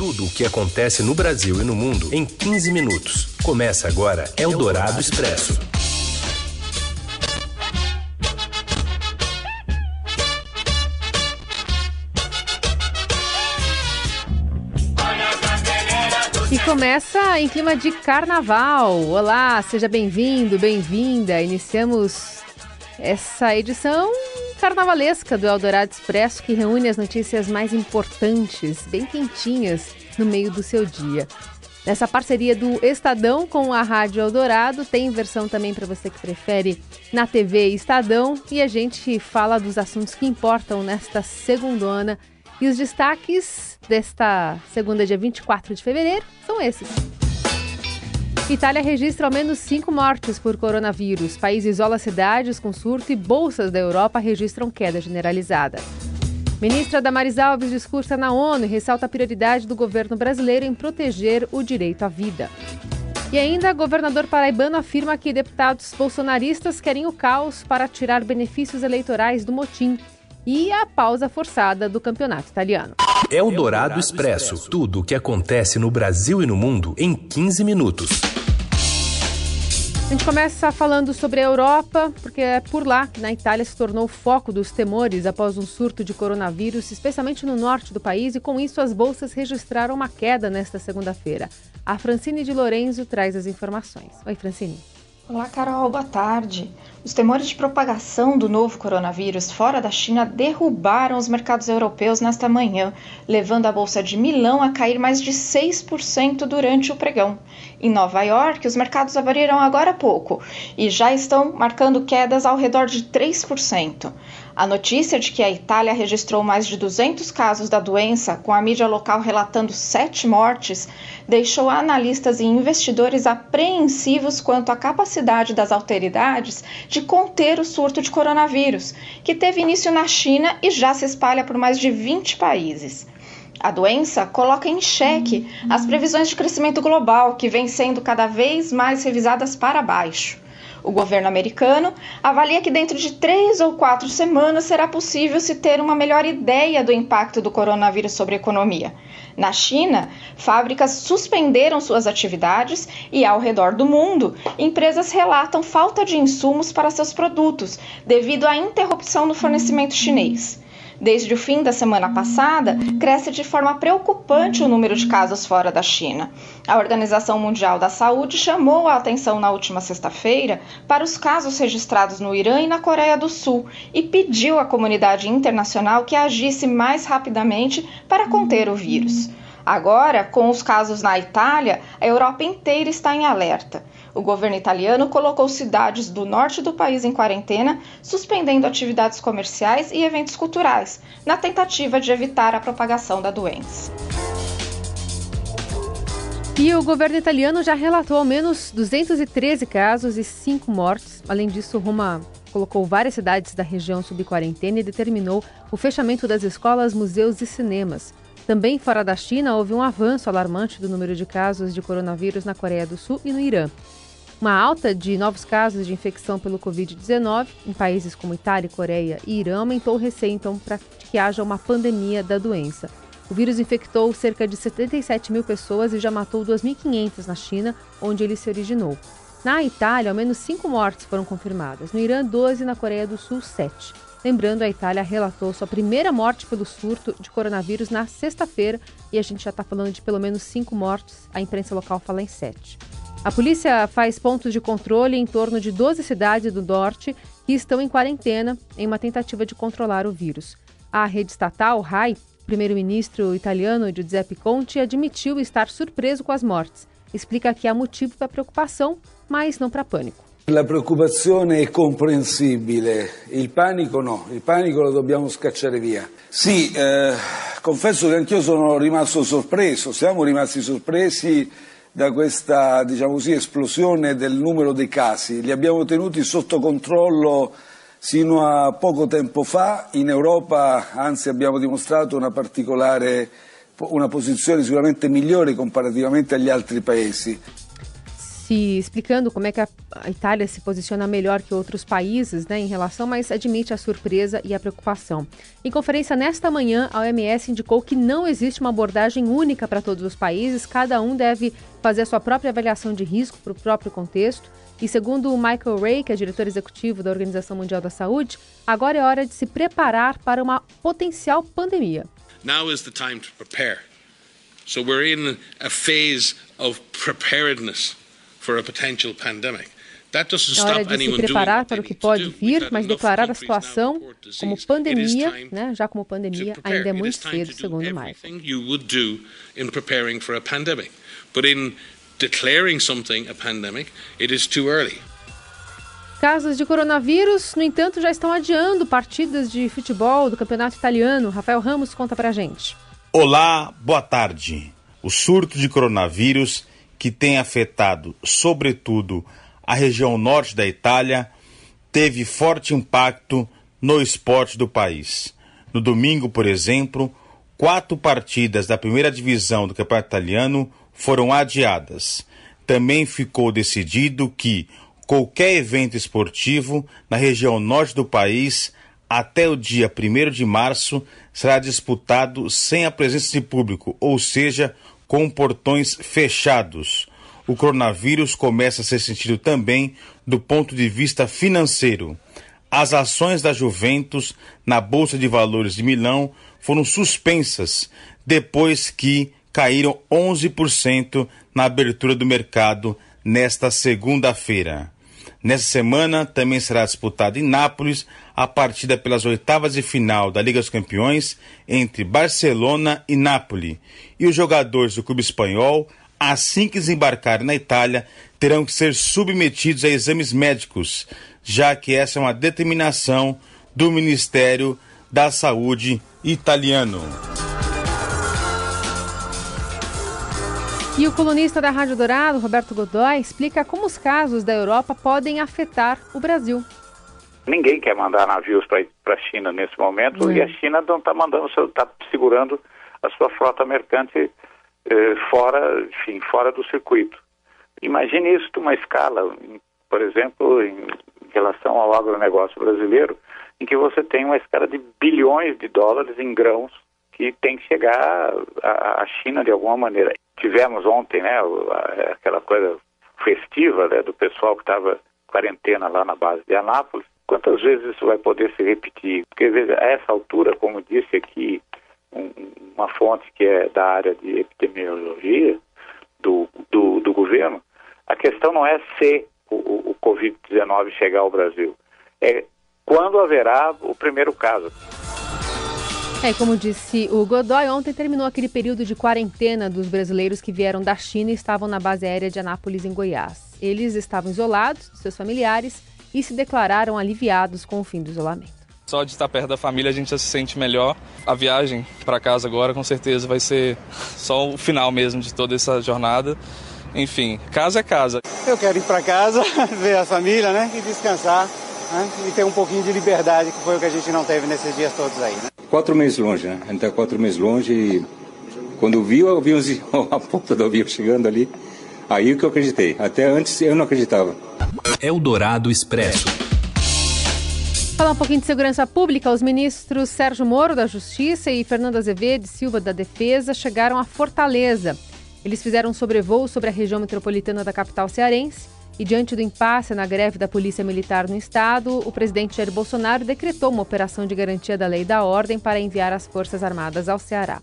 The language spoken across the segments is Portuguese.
Tudo o que acontece no Brasil e no mundo em 15 minutos. Começa agora Eldorado Expresso. E começa em clima de carnaval. Olá, seja bem-vindo, bem-vinda. Iniciamos essa edição carnavalesca do Eldorado Expresso que reúne as notícias mais importantes, bem quentinhas, no meio do seu dia. Nessa parceria do Estadão com a Rádio Eldorado, tem versão também para você que prefere na TV Estadão e a gente fala dos assuntos que importam nesta segundona e os destaques desta segunda, dia 24 de fevereiro, são esses. Itália registra ao menos cinco mortes por coronavírus. País isola cidades com surto e bolsas da Europa registram queda generalizada. Ministra Damaris Alves discursa na ONU e ressalta a prioridade do governo brasileiro em proteger o direito à vida. E ainda, governador paraibano afirma que deputados bolsonaristas querem o caos para tirar benefícios eleitorais do motim e a pausa forçada do campeonato italiano. É o Dourado Expresso. Tudo o que acontece no Brasil e no mundo em 15 minutos. A gente começa falando sobre a Europa, porque é por lá que na Itália se tornou o foco dos temores após um surto de coronavírus, especialmente no norte do país, e com isso as bolsas registraram uma queda nesta segunda-feira. A Francine de Lorenzo traz as informações. Oi, Francine. Olá, Carol, boa tarde. Os temores de propagação do novo coronavírus fora da China derrubaram os mercados europeus nesta manhã, levando a Bolsa de Milão a cair mais de 6% durante o pregão. Em Nova York, os mercados abriram agora há pouco e já estão marcando quedas ao redor de 3%. A notícia de que a Itália registrou mais de 200 casos da doença, com a mídia local relatando sete mortes, deixou analistas e investidores apreensivos quanto à capacidade das autoridades de conter o surto de coronavírus, que teve início na China e já se espalha por mais de 20 países. A doença coloca em xeque as previsões de crescimento global, que vêm sendo cada vez mais revisadas para baixo. O governo americano avalia que dentro de três ou quatro semanas será possível se ter uma melhor ideia do impacto do coronavírus sobre a economia. Na China, fábricas suspenderam suas atividades e, ao redor do mundo, empresas relatam falta de insumos para seus produtos devido à interrupção no fornecimento chinês. Desde o fim da semana passada, cresce de forma preocupante o número de casos fora da China. A Organização Mundial da Saúde chamou a atenção na última sexta-feira para os casos registrados no Irã e na Coreia do Sul e pediu à comunidade internacional que agisse mais rapidamente para conter o vírus. Agora, com os casos na Itália, a Europa inteira está em alerta. O governo italiano colocou cidades do norte do país em quarentena, suspendendo atividades comerciais e eventos culturais, na tentativa de evitar a propagação da doença. E o governo italiano já relatou ao menos 213 casos e 5 mortes. Além disso, Roma colocou várias cidades da região sob quarentena e determinou o fechamento das escolas, museus e cinemas. Também fora da China, houve um avanço alarmante do número de casos de coronavírus na Coreia do Sul e no Irã. Uma alta de novos casos de infecção pelo Covid-19 em países como Itália, Coreia e Irã aumentou o receio, então, para que haja uma pandemia da doença. O vírus infectou cerca de 77 mil pessoas e já matou 2.500 na China, onde ele se originou. Na Itália, ao menos cinco mortes foram confirmadas. No Irã, 12 e na Coreia do Sul, 7. Lembrando, a Itália relatou sua primeira morte pelo surto de coronavírus na sexta-feira e a gente já está falando de pelo menos cinco mortes. A imprensa local fala em sete. A polícia faz pontos de controle em torno de 12 cidades do norte que estão em quarentena em uma tentativa de controlar o vírus. A rede estatal RAI, primeiro-ministro italiano Giuseppe Conte, admitiu estar surpreso com as mortes. Explica que há motivo para preocupação, mas não para pânico. La preoccupazione è comprensibile, il panico no, il panico lo dobbiamo scacciare via. Sì, eh, confesso che anch'io sono rimasto sorpreso, siamo rimasti sorpresi da questa diciamo così, esplosione del numero dei casi. Li abbiamo tenuti sotto controllo sino a poco tempo fa. In Europa, anzi, abbiamo dimostrato una particolare una posizione sicuramente migliore comparativamente agli altri paesi. Se explicando como é que a, Itália se posiciona melhor que outros países né, em relação, mas admite a surpresa e a preocupação. Em conferência nesta manhã, a OMS indicou que não existe uma abordagem única para todos os países, cada um deve fazer a sua própria avaliação de risco para o próprio contexto. E segundo o Michael Ray, que é diretor executivo da Organização Mundial da Saúde, agora é hora de se preparar para uma potencial pandemia. Now is the time to prepare. So we're in a phase of preparedness for a potential pandemic. É hora de se preparar para o que pode vir, mas declarar a situação como pandemia, né, já como pandemia, ainda é muito cedo, segundo Michael. But in declaring something a pandemic, it is too early. Casos de coronavírus, no entanto, já estão adiando partidas de futebol do campeonato italiano. Rafael Ramos conta pra gente. Olá, boa tarde. O surto de coronavírus, que tem afetado, sobretudo, a região norte da Itália, teve forte impacto no esporte do país. No domingo, por exemplo, quatro partidas da primeira divisão do campeonato italiano foram adiadas. Também ficou decidido que qualquer evento esportivo na região norte do país até o dia 1 de março será disputado sem a presença de público, ou seja, com portões fechados. O coronavírus começa a ser sentido também do ponto de vista financeiro. As ações da Juventus na Bolsa de Valores de Milão foram suspensas depois que caíram 11% na abertura do mercado nesta segunda-feira. Nessa semana também será disputada em Nápoles a partida pelas oitavas de final da Liga dos Campeões entre Barcelona e Nápoles. E os jogadores do clube espanhol, assim que desembarcarem na Itália, terão que ser submetidos a exames médicos, já que essa é uma determinação do Ministério da Saúde italiano. E o colunista da Rádio Dourado, Roberto Godoy, explica como os casos da Europa podem afetar o Brasil. Ninguém quer mandar navios para a China nesse momento é. e a China não está mandando, está segurando a sua frota mercante eh, fora, enfim, fora do circuito. Imagine isso numa escala, por exemplo, em relação ao agronegócio brasileiro, em que você tem uma escala de bilhões de dólares em grãos que tem que chegar à China de alguma maneira tivemos ontem, né, aquela coisa festiva né, do pessoal que estava quarentena lá na base de Anápolis. Quantas vezes isso vai poder se repetir? Porque veja, a essa altura, como disse aqui um, uma fonte que é da área de epidemiologia do, do, do governo, a questão não é se o, o Covid-19 chegar ao Brasil, é quando haverá o primeiro caso. É, como disse o Godoy, ontem terminou aquele período de quarentena dos brasileiros que vieram da China e estavam na base aérea de Anápolis, em Goiás. Eles estavam isolados de seus familiares e se declararam aliviados com o fim do isolamento. Só de estar perto da família a gente já se sente melhor. A viagem para casa agora com certeza vai ser só o final mesmo de toda essa jornada. Enfim, casa é casa. Eu quero ir para casa, ver a família, né, e descansar, né, e ter um pouquinho de liberdade, que foi o que a gente não teve nesses dias todos aí, né? Quatro meses longe, né? A gente tá quatro meses longe e quando viu o aviãozinho, a ponta do avião chegando ali, aí que eu acreditei. Até antes eu não acreditava. Eldorado Expresso. Falar um pouquinho de segurança pública, os ministros Sérgio Moro, da Justiça, e Fernando Azevedo Silva, da Defesa, chegaram a Fortaleza. Eles fizeram um sobrevoo sobre a região metropolitana da capital cearense e diante do impasse na greve da Polícia Militar no estado, o presidente Jair Bolsonaro decretou uma operação de garantia da lei e da ordem para enviar as Forças Armadas ao Ceará.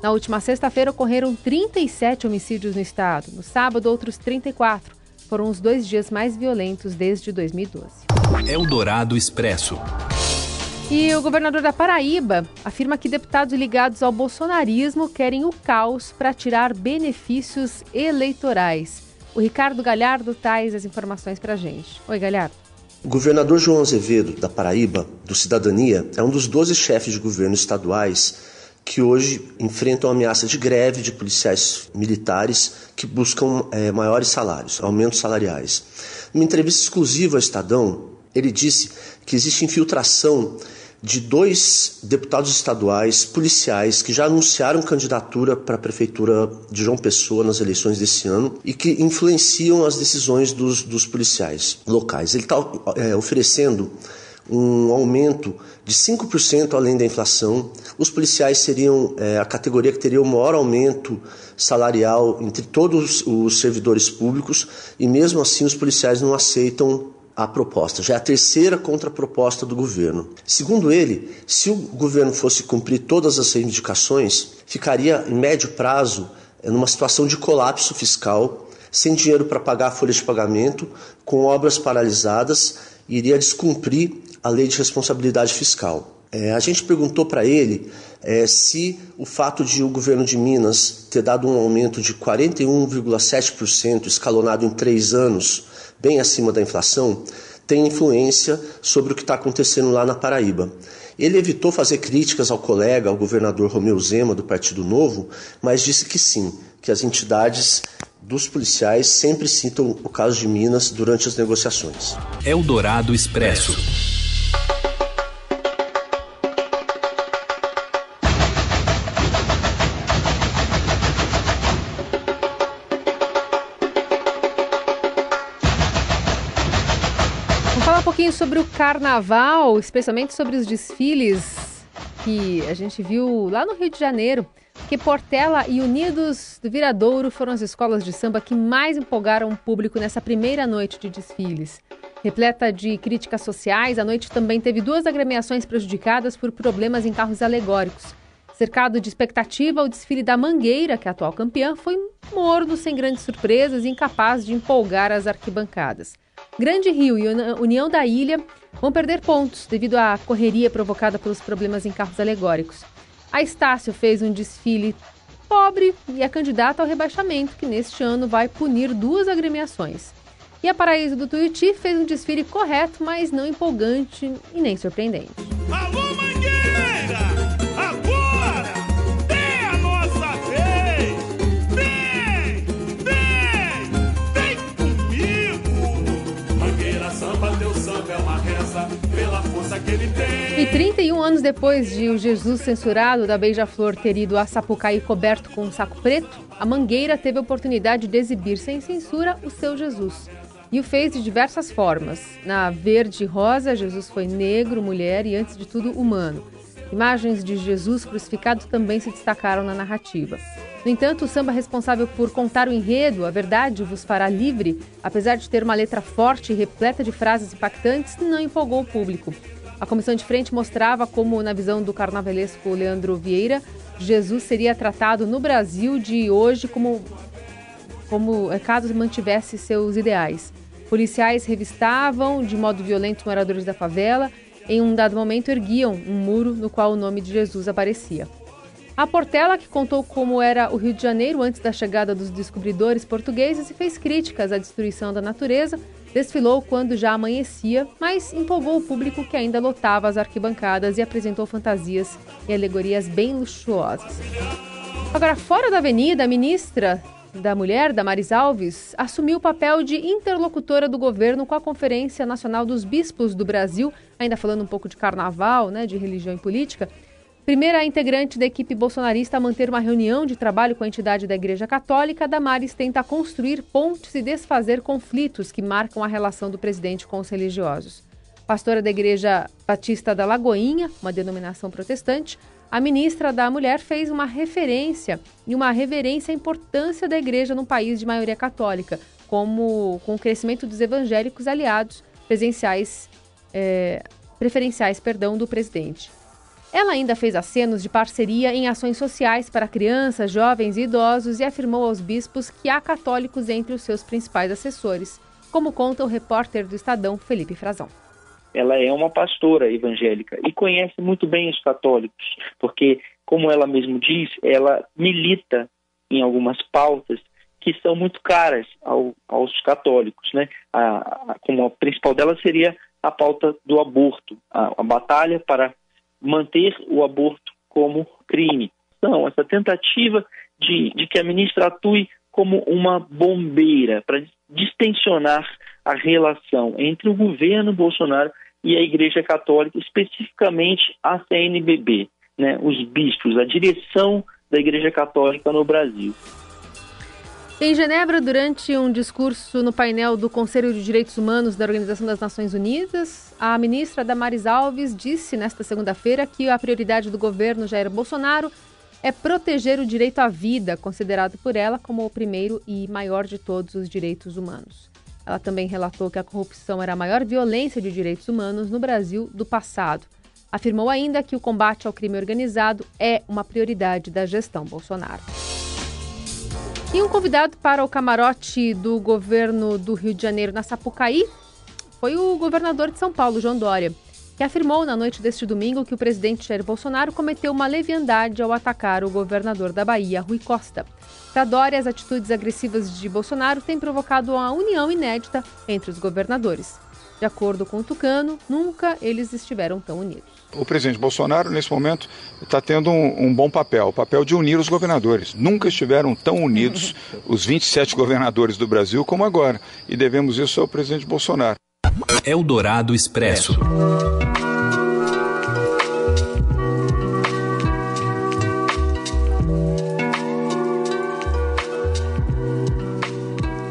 Na última sexta-feira ocorreram 37 homicídios no estado. No sábado, outros 34. Foram os dois dias mais violentos desde 2012. Eldorado Expresso. E o governador da Paraíba afirma que deputados ligados ao bolsonarismo querem o caos para tirar benefícios eleitorais. O Ricardo Galhardo traz as informações para a gente. Oi, Galhardo. O governador João Azevedo, da Paraíba, do Cidadania, é um dos 12 chefes de governo estaduais que hoje enfrentam a ameaça de greve de policiais militares que buscam é, maiores salários, aumentos salariais. Numa entrevista exclusiva ao Estadão, ele disse que existe infiltração de dois deputados estaduais policiais que já anunciaram candidatura para a prefeitura de João Pessoa nas eleições desse ano e que influenciam as decisões dos, dos policiais locais. Ele está é, oferecendo um aumento de 5% além da inflação. Os policiais seriam é, a categoria que teria o maior aumento salarial entre todos os servidores públicos e mesmo assim os policiais não aceitam a proposta. Já é a terceira contraproposta do governo. Segundo ele, se o governo fosse cumprir todas as reivindicações, ficaria em médio prazo numa situação de colapso fiscal, sem dinheiro para pagar a folha de pagamento, com obras paralisadas, e iria descumprir a lei de responsabilidade fiscal. É, a gente perguntou para ele é, se o fato de o governo de Minas ter dado um aumento de 41,7% escalonado em três anos, bem acima da inflação, tem influência sobre o que está acontecendo lá na Paraíba. Ele evitou fazer críticas ao colega, ao governador Romeu Zema, do Partido Novo, mas disse que sim, que as entidades dos policiais sempre citam o caso de Minas durante as negociações. Eldorado Expresso. Falar um pouquinho sobre o carnaval, especialmente sobre os desfiles que a gente viu lá no Rio de Janeiro que Portela e Unidos do Viradouro foram as escolas de samba que mais empolgaram o público nessa primeira noite de desfiles. Repleta de críticas sociais, a noite também teve duas agremiações prejudicadas por problemas em carros alegóricos. Cercado de expectativa, o desfile da Mangueira, que é a atual campeã, foi morno, sem grandes surpresas e incapaz de empolgar as arquibancadas. Grande Rio e União da Ilha vão perder pontos devido à correria provocada pelos problemas em carros alegóricos. A Estácio fez um desfile pobre e é candidata ao rebaixamento, que neste ano vai punir duas agremiações. E a Paraíso do Tuiuti fez um desfile correto, mas não empolgante e nem surpreendente. Alô! E 31 anos depois de o Jesus censurado da Beija-Flor ter ido a Sapucaí coberto com um saco preto, a Mangueira teve a oportunidade de exibir sem censura o seu Jesus. E o fez de diversas formas. Na verde rosa, Jesus foi negro, mulher e, antes de tudo, humano. Imagens de Jesus crucificado também se destacaram na narrativa. No entanto, o samba responsável por contar o enredo, A Verdade vos fará livre, apesar de ter uma letra forte e repleta de frases impactantes, não empolgou o público. A comissão de frente mostrava como, na visão do carnavalesco Leandro Vieira, Jesus seria tratado no Brasil de hoje como, como é, caso mantivesse seus ideais. Policiais revistavam de modo violento moradores da favela. Em um dado momento, erguiam um muro no qual o nome de Jesus aparecia. A Portela, que contou como era o Rio de Janeiro antes da chegada dos descobridores portugueses e fez críticas à destruição da natureza, desfilou quando já amanhecia, mas empolgou o público que ainda lotava as arquibancadas e apresentou fantasias e alegorias bem luxuosas. Agora, fora da avenida, a ministra da Mulher, Damaris Alves, assumiu o papel de interlocutora do governo com a Conferência Nacional dos Bispos do Brasil, ainda falando um pouco de carnaval, né, de religião e política. Primeira integrante da equipe bolsonarista a manter uma reunião de trabalho com a entidade da Igreja Católica, Damares tenta construir pontes e desfazer conflitos que marcam a relação do presidente com os religiosos. Pastora da Igreja Batista da Lagoinha, uma denominação protestante, a ministra da Mulher fez uma referência e uma reverência à importância da igreja num país de maioria católica, como com o crescimento dos evangélicos aliados presenciais, é, preferenciais perdão, do presidente. Ela ainda fez acenos de parceria em ações sociais para crianças, jovens e idosos e afirmou aos bispos que há católicos entre os seus principais assessores, como conta o repórter do Estadão, Felipe Frazão ela é uma pastora evangélica e conhece muito bem os católicos, porque, como ela mesmo diz, ela milita em algumas pautas que são muito caras ao, aos católicos, né? A, a, como a principal delas seria a pauta do aborto, a, a batalha para manter o aborto como crime. Então, essa tentativa de, de que a ministra atue como uma bombeira para distensionar a relação entre o governo Bolsonaro e a Igreja Católica, especificamente a CNBB, né, os bispos, a direção da Igreja Católica no Brasil. Em Genebra, durante um discurso no painel do Conselho de Direitos Humanos da Organização das Nações Unidas, a ministra Damares Alves disse nesta segunda-feira que a prioridade do governo Jair Bolsonaro é proteger o direito à vida, considerado por ela como o primeiro e maior de todos os direitos humanos. Ela também relatou que a corrupção era a maior violência de direitos humanos no Brasil do passado. Afirmou ainda que o combate ao crime organizado é uma prioridade da gestão Bolsonaro. E um convidado para o camarote do governo do Rio de Janeiro na Sapucaí foi o governador de São Paulo, João Dória, que afirmou na noite deste domingo que o presidente Jair Bolsonaro cometeu uma leviandade ao atacar o governador da Bahia, Rui Costa. Para Dória, as atitudes agressivas de Bolsonaro têm provocado uma união inédita entre os governadores. De acordo com o Tucano, nunca eles estiveram tão unidos. O presidente Bolsonaro, nesse momento, está tendo um, um, bom papel, o papel de unir os governadores. Nunca estiveram tão unidos os 27 governadores do Brasil como agora. E devemos isso ao presidente Bolsonaro. Eldorado Expresso.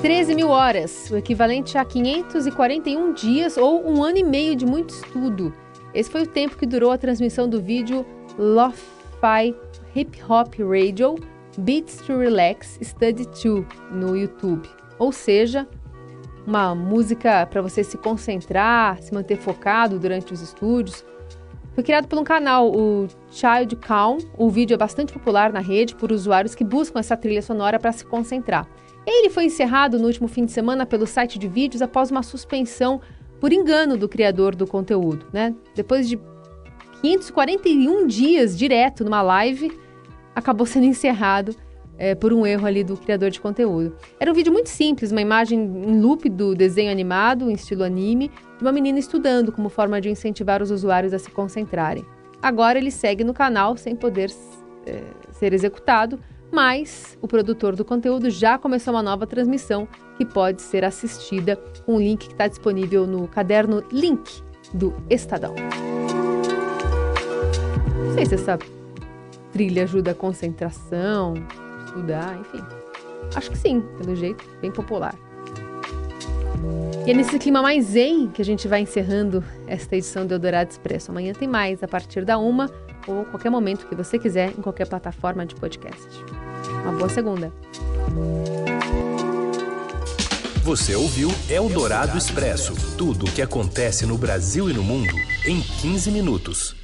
13 mil horas, o equivalente a 541 dias ou um ano e meio de muito estudo. Esse foi o tempo que durou a transmissão do vídeo Lo-Fi Hip Hop Radio Beats to Relax Study 2 no YouTube. Ou seja, uma música para você se concentrar, se manter focado durante os estudos. Foi criado por um canal, o Child Calm. O vídeo é bastante popular na rede por usuários que buscam essa trilha sonora para se concentrar. Ele foi encerrado no último fim de semana pelo site de vídeos após uma suspensão por engano do criador do conteúdo, né? Depois de 541 dias direto numa live, acabou sendo encerrado é, por um erro ali do criador de conteúdo. Era um vídeo muito simples, uma imagem em loop do desenho animado, em estilo anime, de uma menina estudando como forma de incentivar os usuários a se concentrarem. Agora ele segue no canal sem poder é, ser executado, mas o produtor do conteúdo já começou uma nova transmissão que pode ser assistida com um link que está disponível no caderno Link do Estadão. Não sei se essa trilha ajuda a concentração, estudar, enfim. Acho que sim, pelo jeito, bem popular. E é nesse clima mais zen que a gente vai encerrando esta edição do Eldorado Expresso. Amanhã tem mais, a partir da uma ou qualquer momento que você quiser, em qualquer plataforma de podcast. Uma boa segunda. Você ouviu Eldorado Expresso tudo o que acontece no Brasil e no mundo em 15 minutos.